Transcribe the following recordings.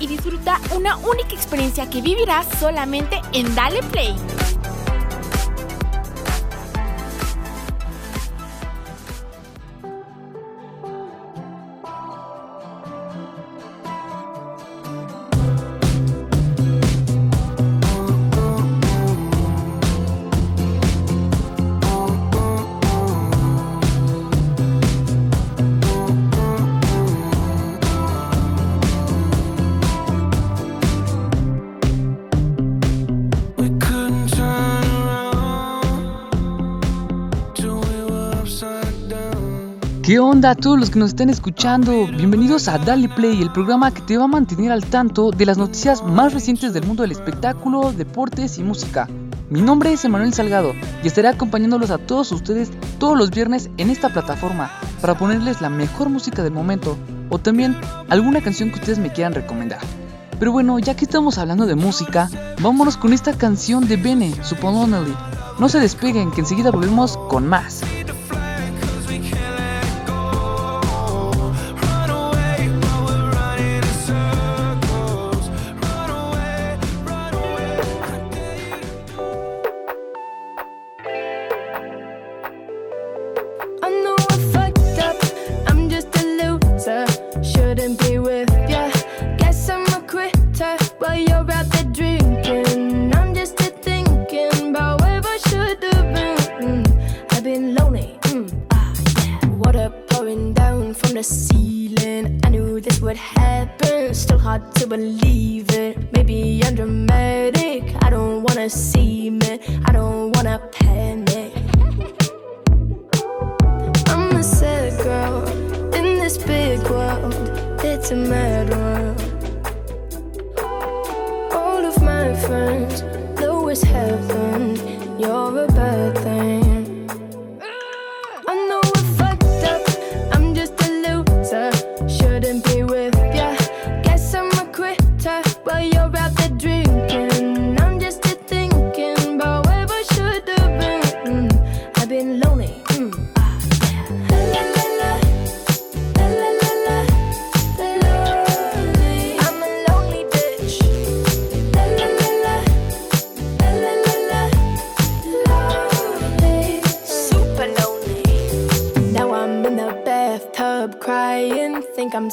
Y disfruta una única experiencia que vivirás solamente en Dale Play. ¿Qué onda a todos los que nos estén escuchando? Bienvenidos a Dale Play, el programa que te va a mantener al tanto de las noticias más recientes del mundo del espectáculo, deportes y música. Mi nombre es Emanuel Salgado y estaré acompañándolos a todos ustedes todos los viernes en esta plataforma para ponerles la mejor música del momento o también alguna canción que ustedes me quieran recomendar. Pero bueno, ya que estamos hablando de música, vámonos con esta canción de Bene, Only. No se despeguen, que enseguida volvemos con más.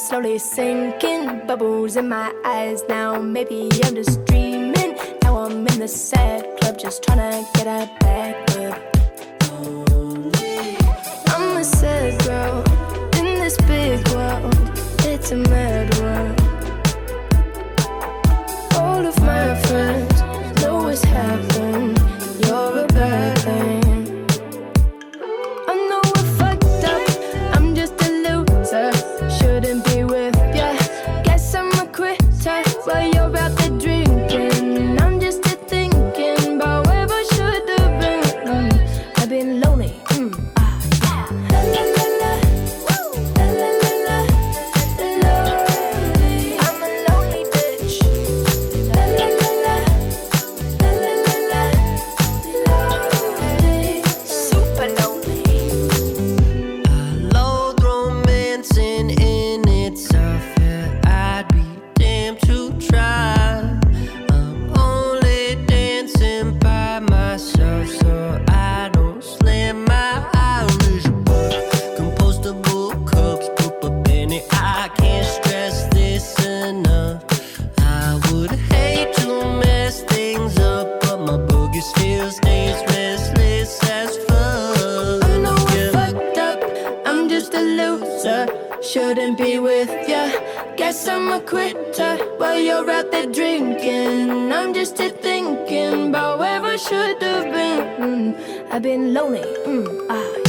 Slowly sinking, bubbles in my eyes now. Maybe I'm just dreaming. Now I'm in the sad club, just trying to get a back up. I'm a sad girl in this big world. It's a mad world. drinking. I'm just here thinking about where I should have been. Mm, I've been lonely. Mm, ah.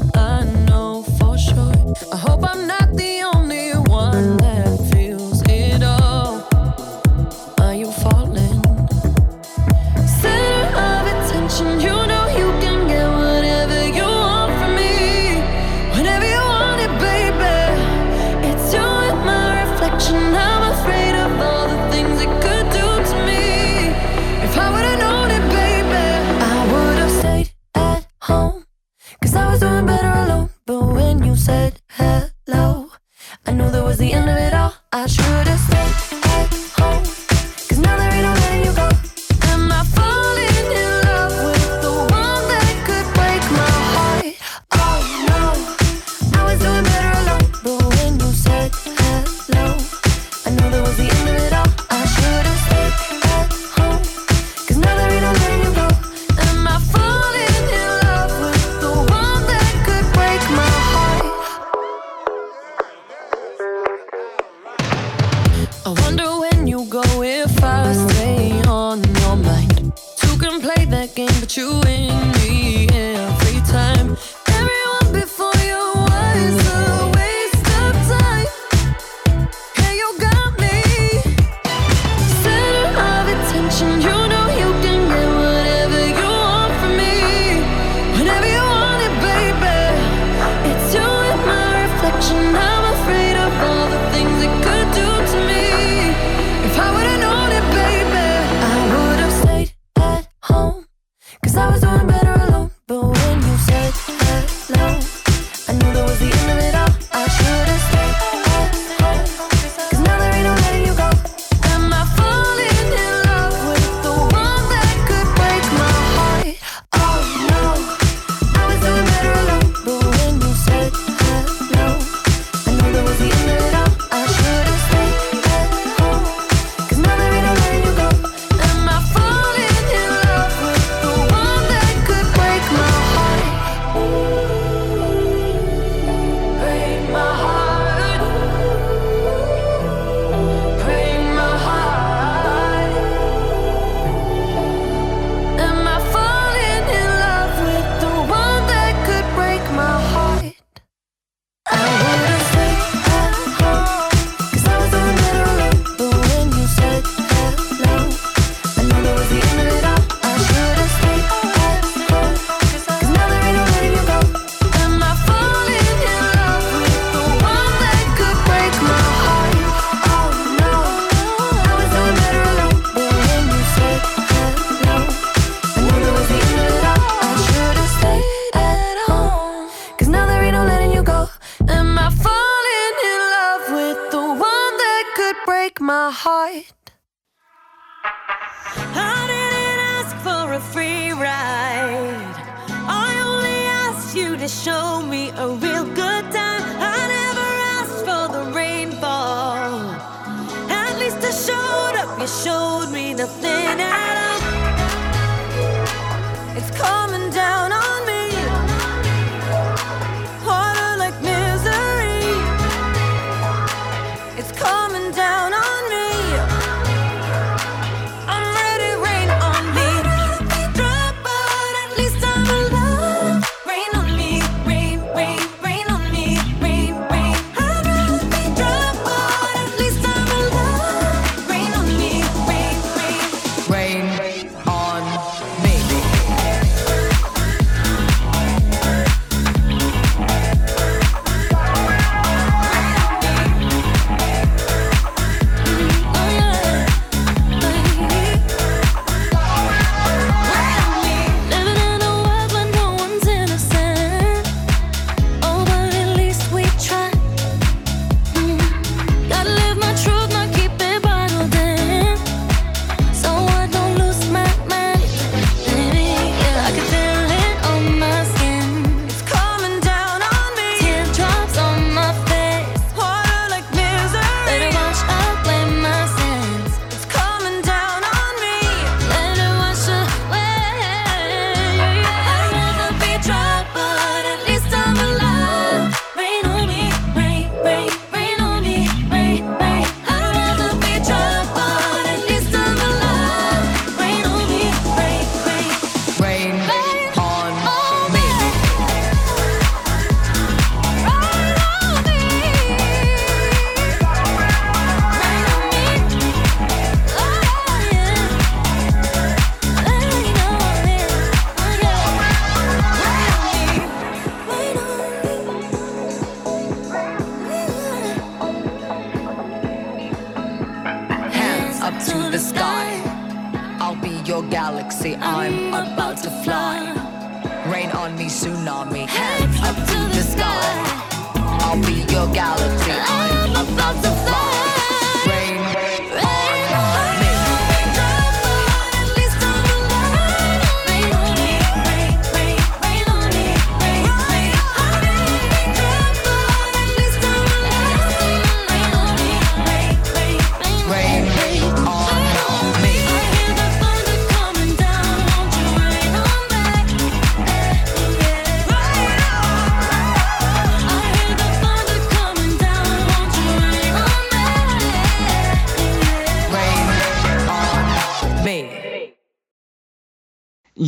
On me, tsunami,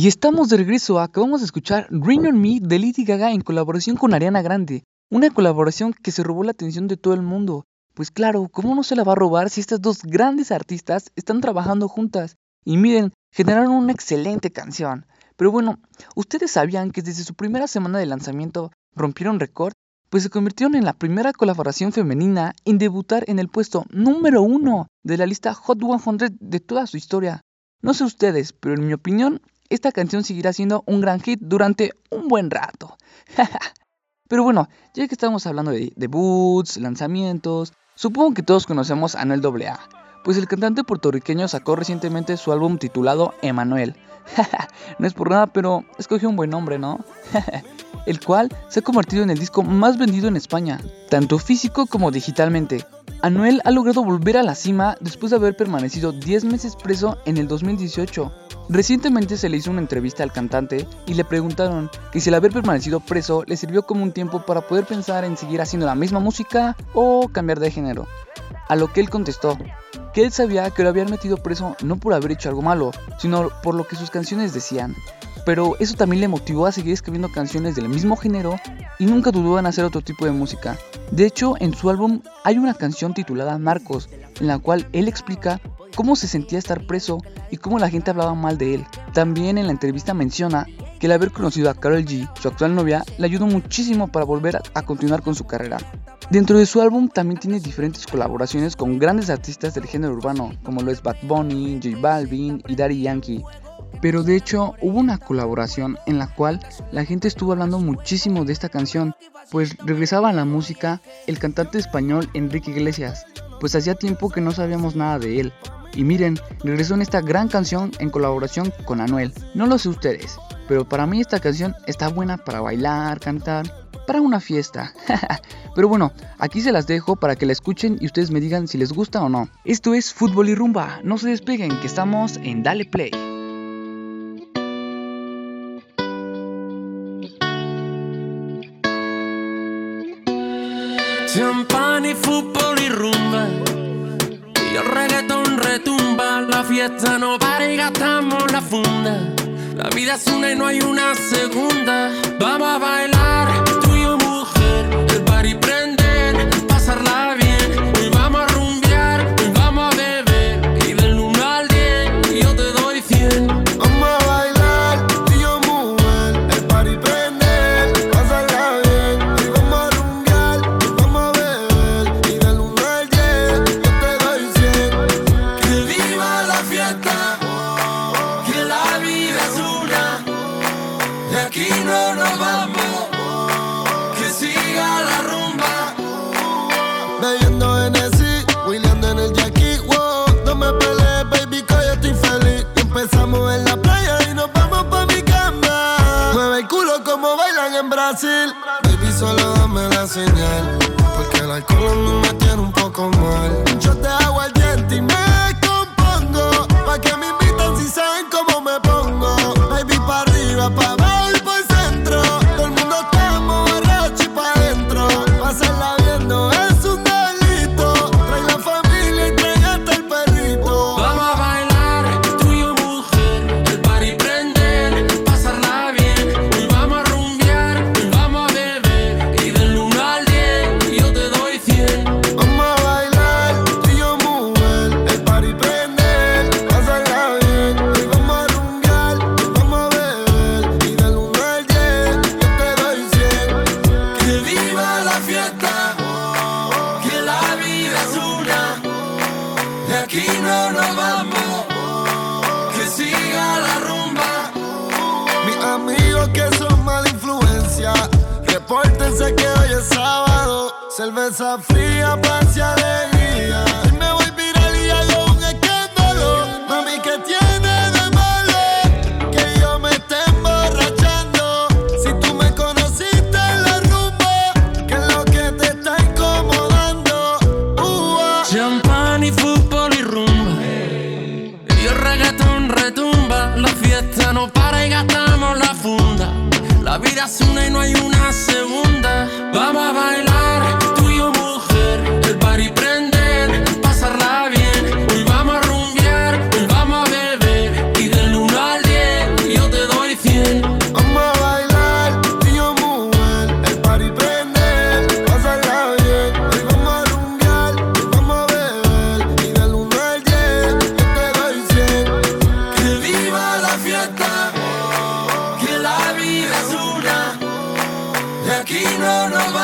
Y estamos de regreso, acabamos de escuchar Rain on Me de Lady Gaga en colaboración con Ariana Grande, una colaboración que se robó la atención de todo el mundo. Pues claro, ¿cómo no se la va a robar si estas dos grandes artistas están trabajando juntas? Y miren, generaron una excelente canción. Pero bueno, ¿ustedes sabían que desde su primera semana de lanzamiento rompieron récord? Pues se convirtieron en la primera colaboración femenina en debutar en el puesto número uno de la lista Hot 100 de toda su historia. No sé ustedes, pero en mi opinión, esta canción seguirá siendo un gran hit durante un buen rato. pero bueno, ya que estamos hablando de debuts, lanzamientos, supongo que todos conocemos a Anuel AA, pues el cantante puertorriqueño sacó recientemente su álbum titulado Emanuel. no es por nada, pero escogió un buen nombre, ¿no? el cual se ha convertido en el disco más vendido en España, tanto físico como digitalmente. Anuel ha logrado volver a la cima después de haber permanecido 10 meses preso en el 2018. Recientemente se le hizo una entrevista al cantante y le preguntaron que si el haber permanecido preso le sirvió como un tiempo para poder pensar en seguir haciendo la misma música o cambiar de género. A lo que él contestó que él sabía que lo habían metido preso no por haber hecho algo malo, sino por lo que sus canciones decían. Pero eso también le motivó a seguir escribiendo canciones del mismo género y nunca dudó en hacer otro tipo de música. De hecho, en su álbum hay una canción titulada Marcos, en la cual él explica cómo se sentía estar preso y cómo la gente hablaba mal de él. También en la entrevista menciona que el haber conocido a Carol G, su actual novia, le ayudó muchísimo para volver a, continuar con su carrera. Dentro de su álbum también tiene diferentes colaboraciones con grandes artistas del género urbano, como lo es Bad Bunny, J Balvin y Daddy Yankee. Pero de hecho hubo una colaboración en la cual la gente estuvo hablando muchísimo de esta canción, pues regresaba a la música el cantante español Enrique Iglesias, pues hacía tiempo que no sabíamos nada de él. Y miren, regresó en esta gran canción en colaboración con Anuel. No lo sé ustedes, pero para mí esta canción está buena para bailar, cantar, para una fiesta. pero bueno, aquí se las dejo para que la escuchen y ustedes me digan si les gusta o no. Esto es Fútbol y Rumba, no se despeguen que estamos en Dale Play. Champán y fútbol y rumba. Y el reggaetón retumba. La fiesta no para y gastamos la funda. La vida es una y no hay una segunda. Vamos a bailar, tú y yo, mujer. El party prender, Baby, solo dame la señal, porque el alcohol a mí me tiene un poco mal. Yo te hago al diente y me compongo, pa' que me invitan si saben cómo me pongo. Baby, pa' arriba, pa' aquí no nos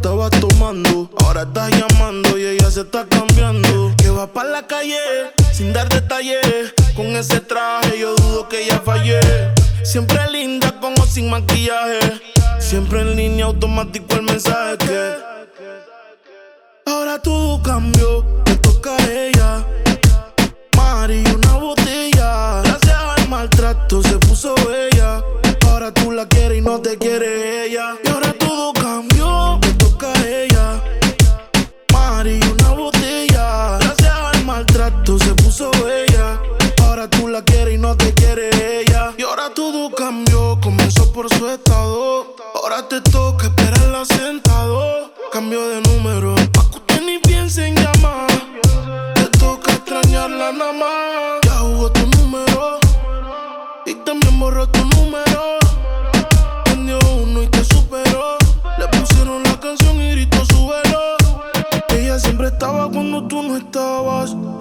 Estabas tomando. Ahora estás llamando y ella se está cambiando. Que va para la calle sin dar detalles. Con ese traje yo dudo que ella fallé. Siempre linda con o sin maquillaje. Siempre en línea automático el mensaje que. Ahora todo cambió, te toca a ella. Mari, una botella. Gracias al maltrato se puso bella. Ahora tú la quieres y no te quiere ella. Y ahora todo te toca esperarla sentado. Cambio de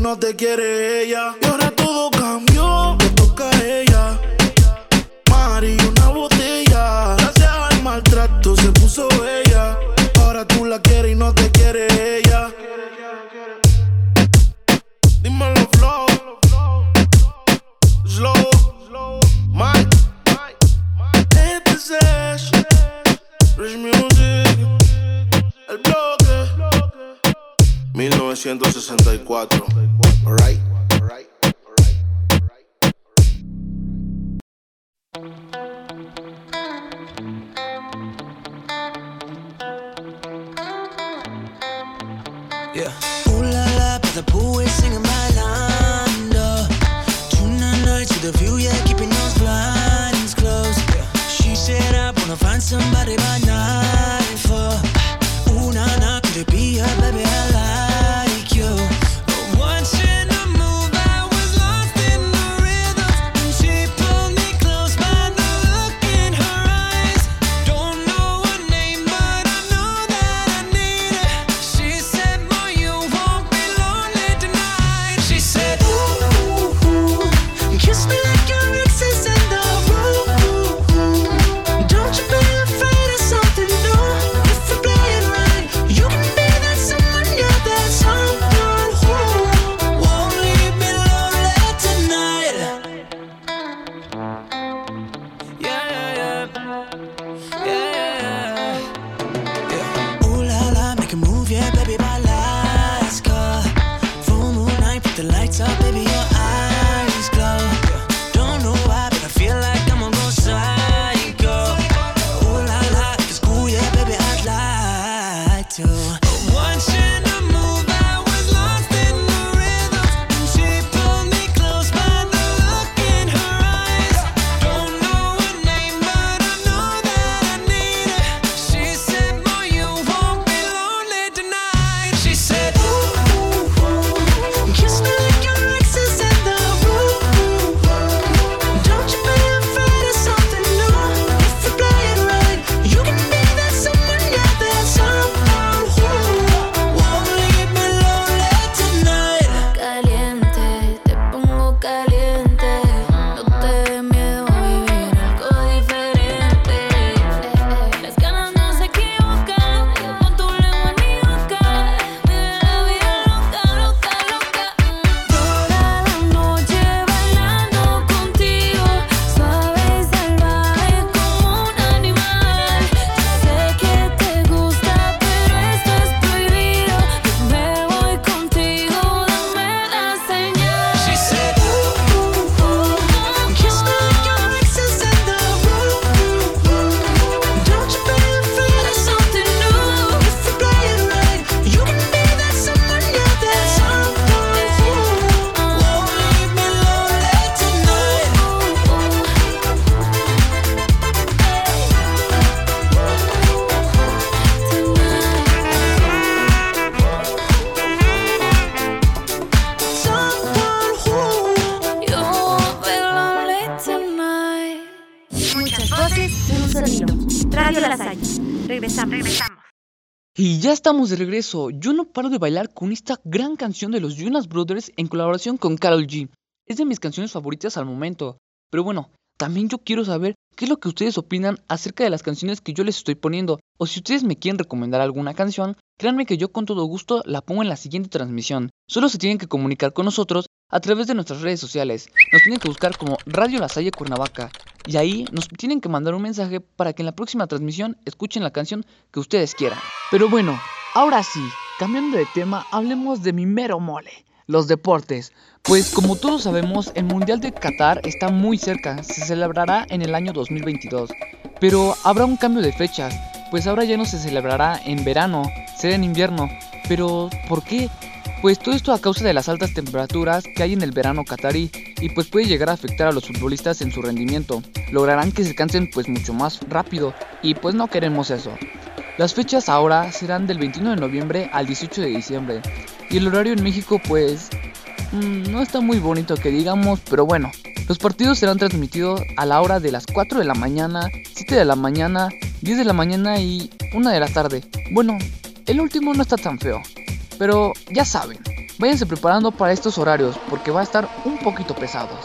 no te quiere ella. Y ahora todo cambió. lights up, baby. Y ya estamos de regreso. Yo no paro de bailar con esta gran canción de los Jonas Brothers en colaboración con Carol G. Es de mis canciones favoritas al momento. Pero bueno, también yo quiero saber qué es lo que ustedes opinan acerca de las canciones que yo les estoy poniendo. O si ustedes me quieren recomendar alguna canción, créanme que yo con todo gusto la pongo en la siguiente transmisión. Solo se tienen que comunicar con nosotros a través de nuestras redes sociales. Nos tienen que buscar como Radio La Salle Cuernavaca. Y ahí nos tienen que mandar un mensaje para que en la próxima transmisión escuchen la canción que ustedes quieran. Pero bueno, ahora sí, cambiando de tema, hablemos de mi mero mole los deportes. Pues como todos sabemos, el Mundial de Qatar está muy cerca, se celebrará en el año 2022. Pero habrá un cambio de fechas, pues ahora ya no se celebrará en verano, será en invierno. Pero, ¿por qué? Pues todo esto a causa de las altas temperaturas que hay en el verano qatarí y pues puede llegar a afectar a los futbolistas en su rendimiento. Lograrán que se cansen pues mucho más rápido y pues no queremos eso. Las fechas ahora serán del 21 de noviembre al 18 de diciembre y el horario en México pues mm, no está muy bonito que digamos, pero bueno. Los partidos serán transmitidos a la hora de las 4 de la mañana, 7 de la mañana, 10 de la mañana y 1 de la tarde. Bueno, el último no está tan feo, pero ya saben, váyanse preparando para estos horarios porque va a estar un poquito pesados.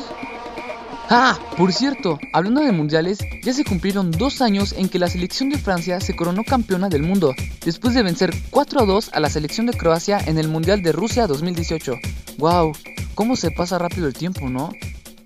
Ah, por cierto, hablando de mundiales, ya se cumplieron dos años en que la selección de Francia se coronó campeona del mundo, después de vencer 4 a 2 a la selección de Croacia en el Mundial de Rusia 2018. ¡Wow! ¿Cómo se pasa rápido el tiempo, no?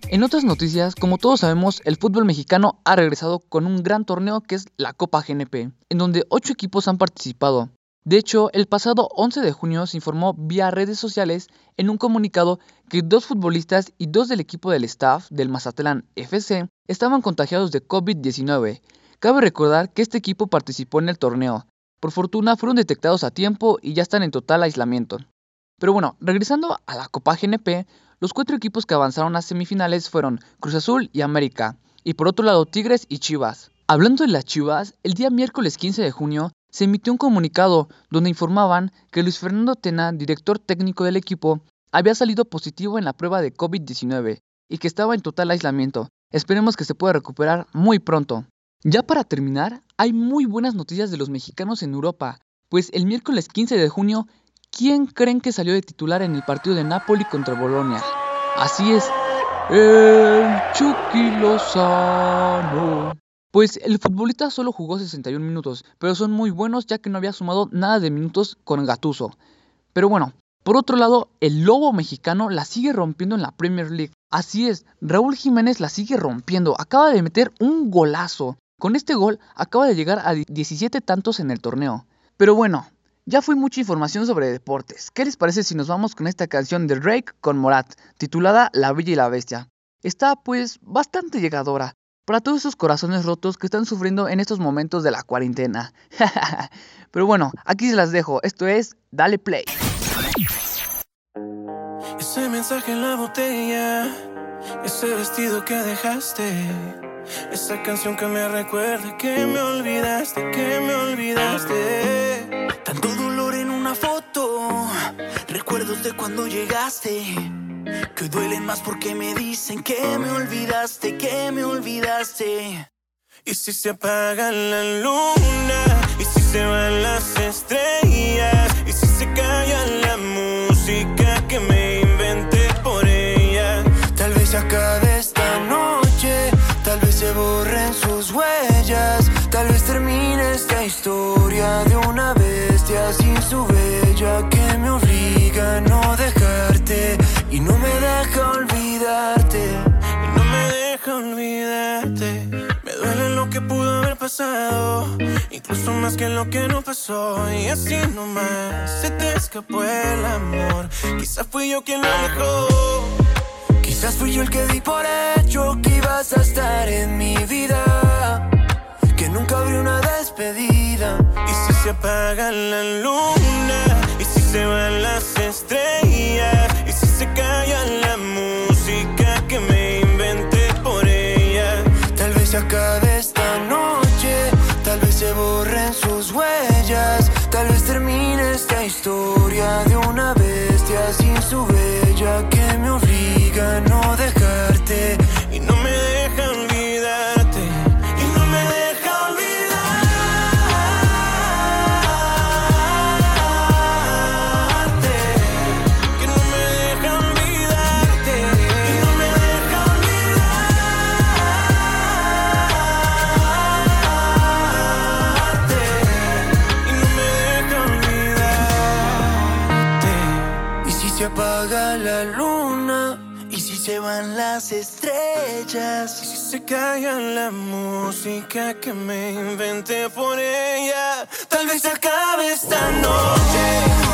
En otras noticias, como todos sabemos, el fútbol mexicano ha regresado con un gran torneo que es la Copa GNP, en donde 8 equipos han participado. De hecho, el pasado 11 de junio se informó vía redes sociales en un comunicado que dos futbolistas y dos del equipo del staff del Mazatlán FC estaban contagiados de COVID-19. Cabe recordar que este equipo participó en el torneo. Por fortuna fueron detectados a tiempo y ya están en total aislamiento. Pero bueno, regresando a la Copa GNP, los cuatro equipos que avanzaron a semifinales fueron Cruz Azul y América, y por otro lado Tigres y Chivas. Hablando de las Chivas, el día miércoles 15 de junio se emitió un comunicado donde informaban que Luis Fernando Tena, director técnico del equipo, había salido positivo en la prueba de COVID-19 y que estaba en total aislamiento. Esperemos que se pueda recuperar muy pronto. Ya para terminar, hay muy buenas noticias de los mexicanos en Europa, pues el miércoles 15 de junio, ¿quién creen que salió de titular en el partido de Napoli contra Bolonia? Así es, el Chucky Lozano. Pues el futbolista solo jugó 61 minutos, pero son muy buenos ya que no había sumado nada de minutos con Gatuso. Pero bueno, por otro lado, el Lobo mexicano la sigue rompiendo en la Premier League. Así es, Raúl Jiménez la sigue rompiendo, acaba de meter un golazo. Con este gol acaba de llegar a 17 tantos en el torneo. Pero bueno, ya fue mucha información sobre deportes. ¿Qué les parece si nos vamos con esta canción de Drake con Morat, titulada La Bella y la Bestia? Está pues bastante llegadora para todos esos corazones rotos que están sufriendo en estos momentos de la cuarentena. Pero bueno, aquí se las dejo. Esto es Dale Play. Ese mensaje en la botella, ese vestido que dejaste, esa canción que me recuerda que me olvidaste, que me olvidaste. Tanto dolor en una foto, recuerdos de cuando llegaste. Que duelen más porque me dicen que me olvidaste, que me olvidaste. Y si se apaga la luna, y si se van las estrellas, y si se calla la música que me inventé por ella, tal vez acabe esta noche, tal vez se borren sus huellas, tal vez termine esta historia de una bestia sin su bella Incluso más que lo que no pasó. Y así nomás se te escapó el amor. Quizás fui yo quien lo dejó. Quizás fui yo el que di por hecho que ibas a estar en mi vida. Que nunca habría una despedida. Y si se apaga la luna. la música que me inventé por ella. Tal vez acabe esta noche.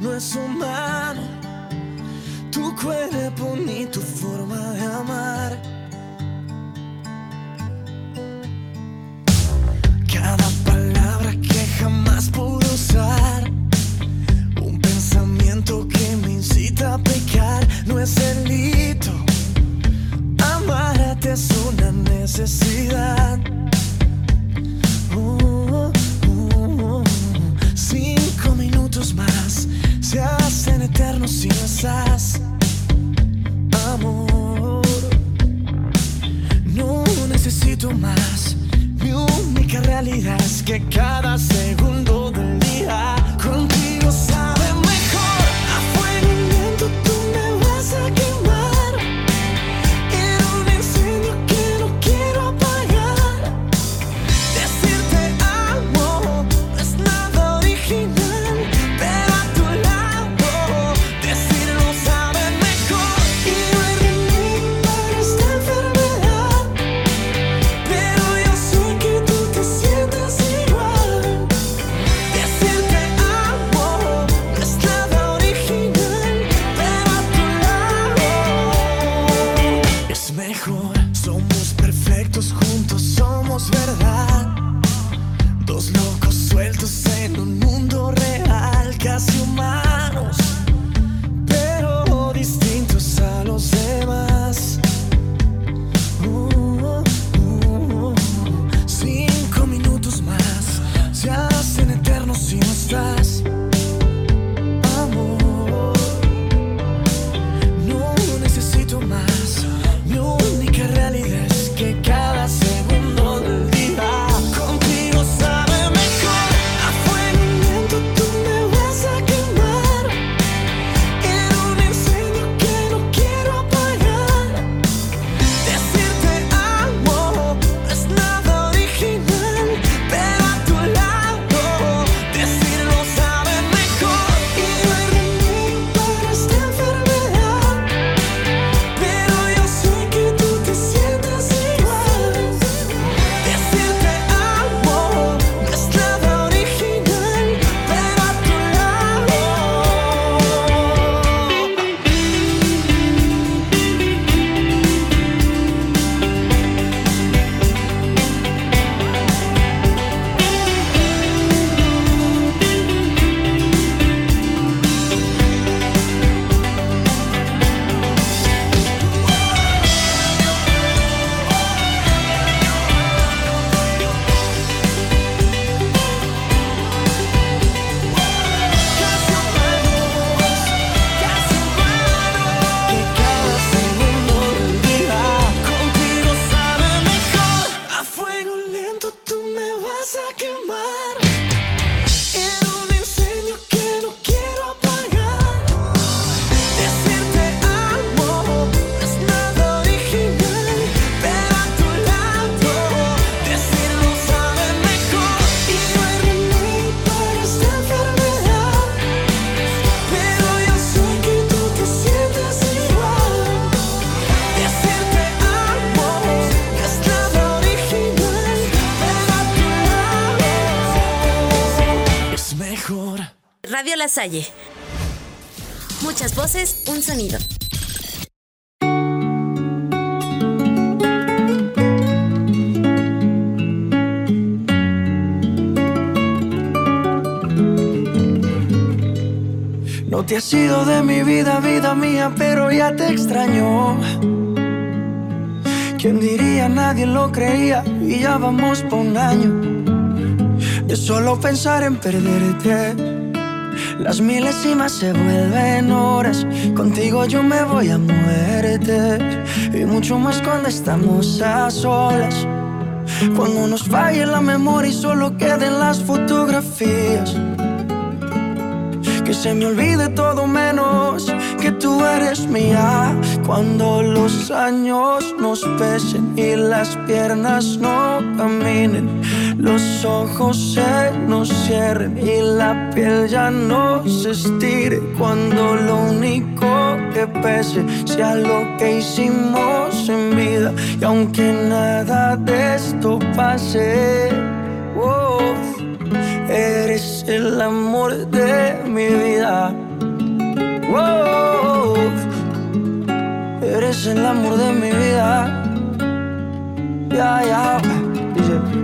no es humano, tu cuerpo ni tu forma de amar. Salle. Muchas voces, un sonido. No te has ido de mi vida, vida mía, pero ya te extraño. ¿Quién diría? Nadie lo creía y ya vamos por un año. De solo pensar en perderte. Las milésimas se vuelven horas. Contigo yo me voy a muerte. Y mucho más cuando estamos a solas. Cuando nos falle la memoria y solo queden las fotografías. Que se me olvide todo menos que tú eres mía. Cuando los años nos pesen y las piernas no caminen, los ojos se nos cierren y la piel ya no se estire. Cuando lo único que pese sea lo que hicimos en vida. Y aunque nada de esto pase, oh, Eres el amor de mi vida. Wow. Eres el amor de mi vida. Ya, ya. Dice,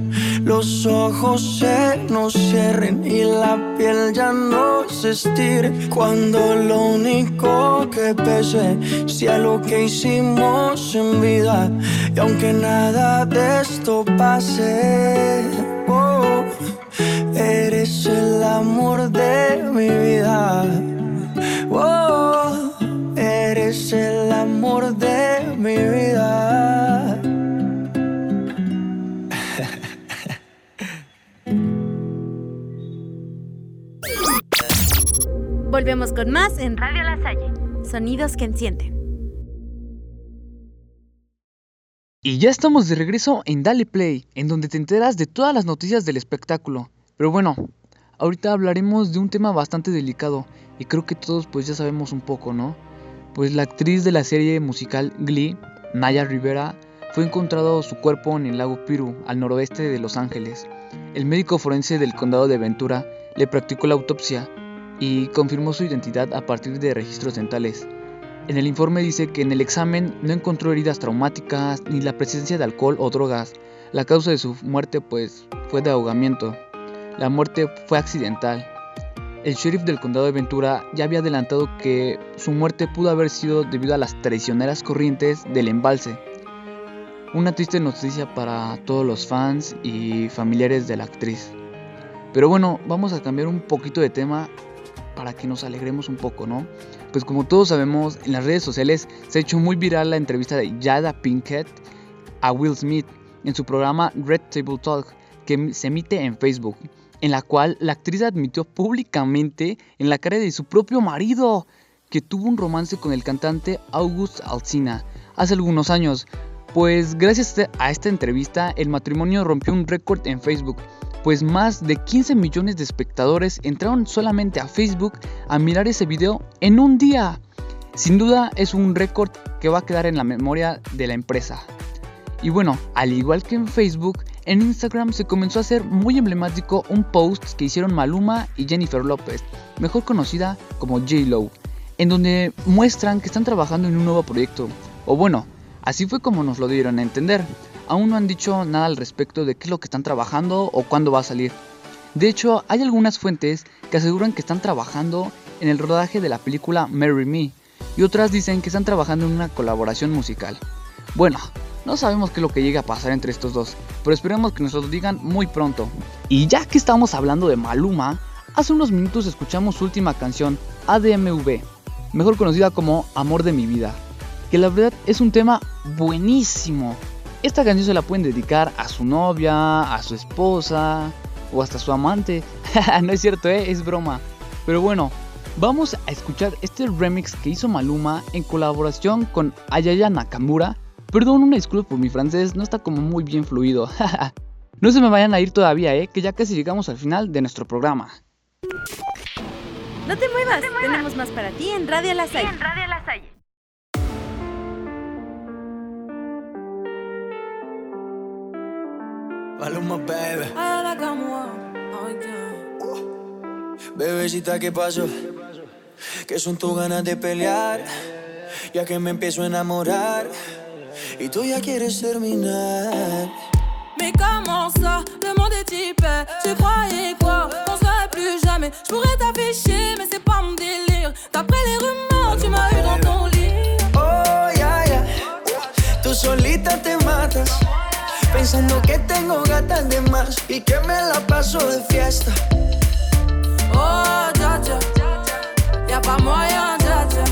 los ojos se nos cierren y la piel ya no se estire. Cuando lo único que pese sea lo que hicimos en vida. Y aunque nada de esto pase, oh, eres el amor de mi vida. Oh, eres el amor de mi vida. Volvemos con más en Radio La Salle. Sonidos que encienden. Y ya estamos de regreso en Dale Play, en donde te enteras de todas las noticias del espectáculo. Pero bueno, ahorita hablaremos de un tema bastante delicado y creo que todos pues ya sabemos un poco, ¿no? Pues la actriz de la serie musical Glee, Naya Rivera, fue encontrado su cuerpo en el lago Piru, al noroeste de Los Ángeles. El médico forense del condado de Ventura le practicó la autopsia y confirmó su identidad a partir de registros dentales. En el informe dice que en el examen no encontró heridas traumáticas ni la presencia de alcohol o drogas. La causa de su muerte pues fue de ahogamiento. La muerte fue accidental. El sheriff del condado de Ventura ya había adelantado que su muerte pudo haber sido debido a las traicioneras corrientes del embalse. Una triste noticia para todos los fans y familiares de la actriz. Pero bueno, vamos a cambiar un poquito de tema para que nos alegremos un poco, ¿no? Pues como todos sabemos, en las redes sociales se ha hecho muy viral la entrevista de Jada Pinkett a Will Smith en su programa Red Table Talk, que se emite en Facebook, en la cual la actriz admitió públicamente en la cara de su propio marido que tuvo un romance con el cantante August Alsina hace algunos años. Pues gracias a esta entrevista el matrimonio rompió un récord en Facebook, pues más de 15 millones de espectadores entraron solamente a Facebook a mirar ese video en un día. Sin duda es un récord que va a quedar en la memoria de la empresa. Y bueno, al igual que en Facebook, en Instagram se comenzó a hacer muy emblemático un post que hicieron Maluma y Jennifer López, mejor conocida como J-Lo, en donde muestran que están trabajando en un nuevo proyecto, o bueno, así fue como nos lo dieron a entender. Aún no han dicho nada al respecto de qué es lo que están trabajando o cuándo va a salir. De hecho, hay algunas fuentes que aseguran que están trabajando en el rodaje de la película Marry Me, y otras dicen que están trabajando en una colaboración musical. Bueno, no sabemos qué es lo que llegue a pasar entre estos dos, pero esperemos que nos lo digan muy pronto. Y ya que estamos hablando de Maluma, hace unos minutos escuchamos su última canción, ADMV, mejor conocida como Amor de mi vida, que la verdad es un tema buenísimo. Esta canción se la pueden dedicar a su novia, a su esposa o hasta a su amante. no es cierto, ¿eh? es broma. Pero bueno, vamos a escuchar este remix que hizo Maluma en colaboración con Ayaya Nakamura. Perdón, una disculpa por mi francés, no está como muy bien fluido. no se me vayan a ir todavía, ¿eh? que ya casi llegamos al final de nuestro programa. No te muevas, tenemos más para ti en Radio La Salle. Radio La Salle. Maluma, baby. Ahora como Bebecita, ¿qué pasó? ¿Qué son tus ganas de pelear? Ya que me empiezo a enamorar y tú ya quieres terminar. Mais comment ça, le monde est hyper? Tu croyais quoi, qu'on serait plus jamais Je pourrais t'afficher, mais c'est pas mon délire D'après les rumeurs, tu m'as eu dans ton lit Oh, ya, ya. Tú solita te matas. Pensando que tengo gatas de más y que me la paso de fiesta. Oh, dja dja Y'a pas moyen, dja dja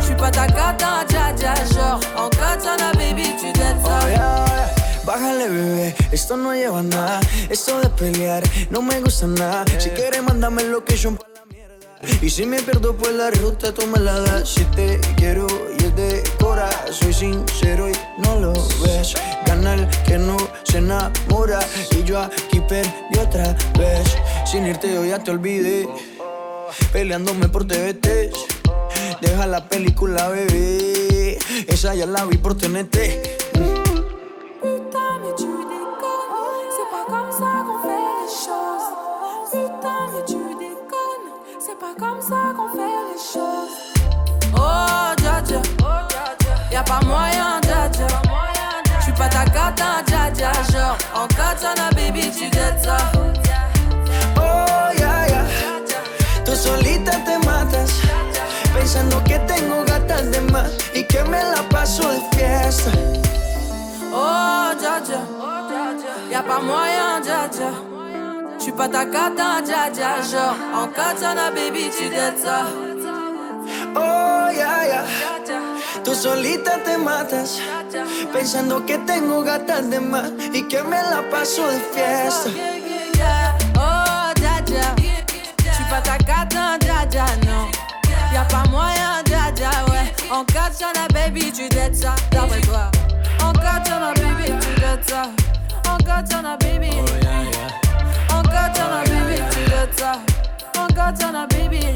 J'suis pas ta cata, dja dja Genre, en katana, baby, tu dettes ça Oh, ya, ya. Bájale, bebé, esto no lleva nada. Esto de pelear no me gusta nada. Si quieres, mándame location pa' la mierda. Y si me pierdo, pues la ruta tú me la das. Si te quiero y es de cora, soy sincero y no lo ves. Gana el que no se enamora. Y yo aquí perdí otra vez. Sin irte, yo ya te olvidé. Peleándome por TVT. Deja la película, bebé. Esa ya la vi por TNT. Putain, mais tu C'est pas comme ça qu'on fait les choses Putain, mais tu déconnes C'est pas comme ça qu'on fait les Oh, dja dja Y'a pas moyen, dja dja Genre, en katana, baby, tu dettes ça Oh, ya, ya. Tú solita te matas. Pensando que tengo gatas de más y que me la paso de fiesta. Oh, dja Y'a pas moyen, dja J'suis pas ta cata, dja Genre, en katana, baby, tu dettes ça Oh, ya, ya. Tú solita te matas. Pensando que tengo gatas de más y que me la paso de fiesta. Oh, dja dja J'suis pas ta cata, dja dja, non Y'a pas moyen, dja dja, ouais En katana, baby, tu dettes ça. D'après toi. En katana, baby, tu dettes ça. En katana, baby. En katana, baby, tu dettes ça. En katana, baby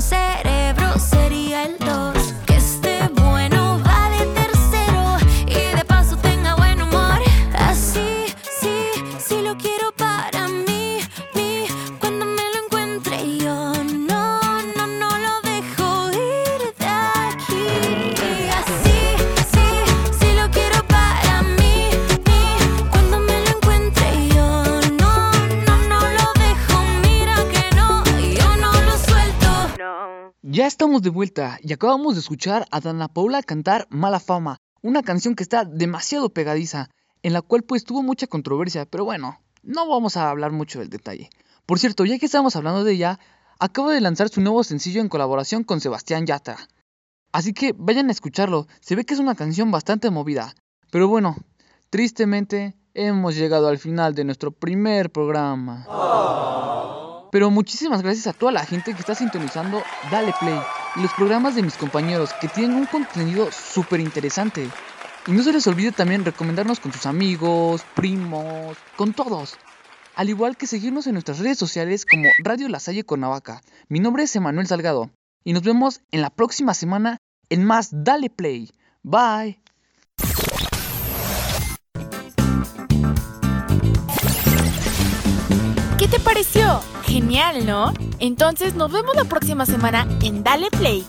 sunset de vuelta y acabamos de escuchar a Dana Paula cantar Mala Fama, una canción que está demasiado pegadiza, en la cual pues tuvo mucha controversia, pero bueno, no vamos a hablar mucho del detalle. Por cierto, ya que estamos hablando de ella, acaba de lanzar su nuevo sencillo en colaboración con Sebastián Yatra. Así que vayan a escucharlo, se ve que es una canción bastante movida. Pero bueno, tristemente hemos llegado al final de nuestro primer programa. Pero muchísimas gracias a toda la gente que está sintonizando Dale Play y los programas de mis compañeros que tienen un contenido súper interesante. Y no se les olvide también recomendarnos con sus amigos, primos, con todos. Al igual que seguirnos en nuestras redes sociales como Radio La Salle Cuernavaca. Mi nombre es Emanuel Salgado y nos vemos en la próxima semana en más Dale Play. Bye. Pareció? Genial, ¿no? Entonces nos vemos la próxima semana en Dale Play.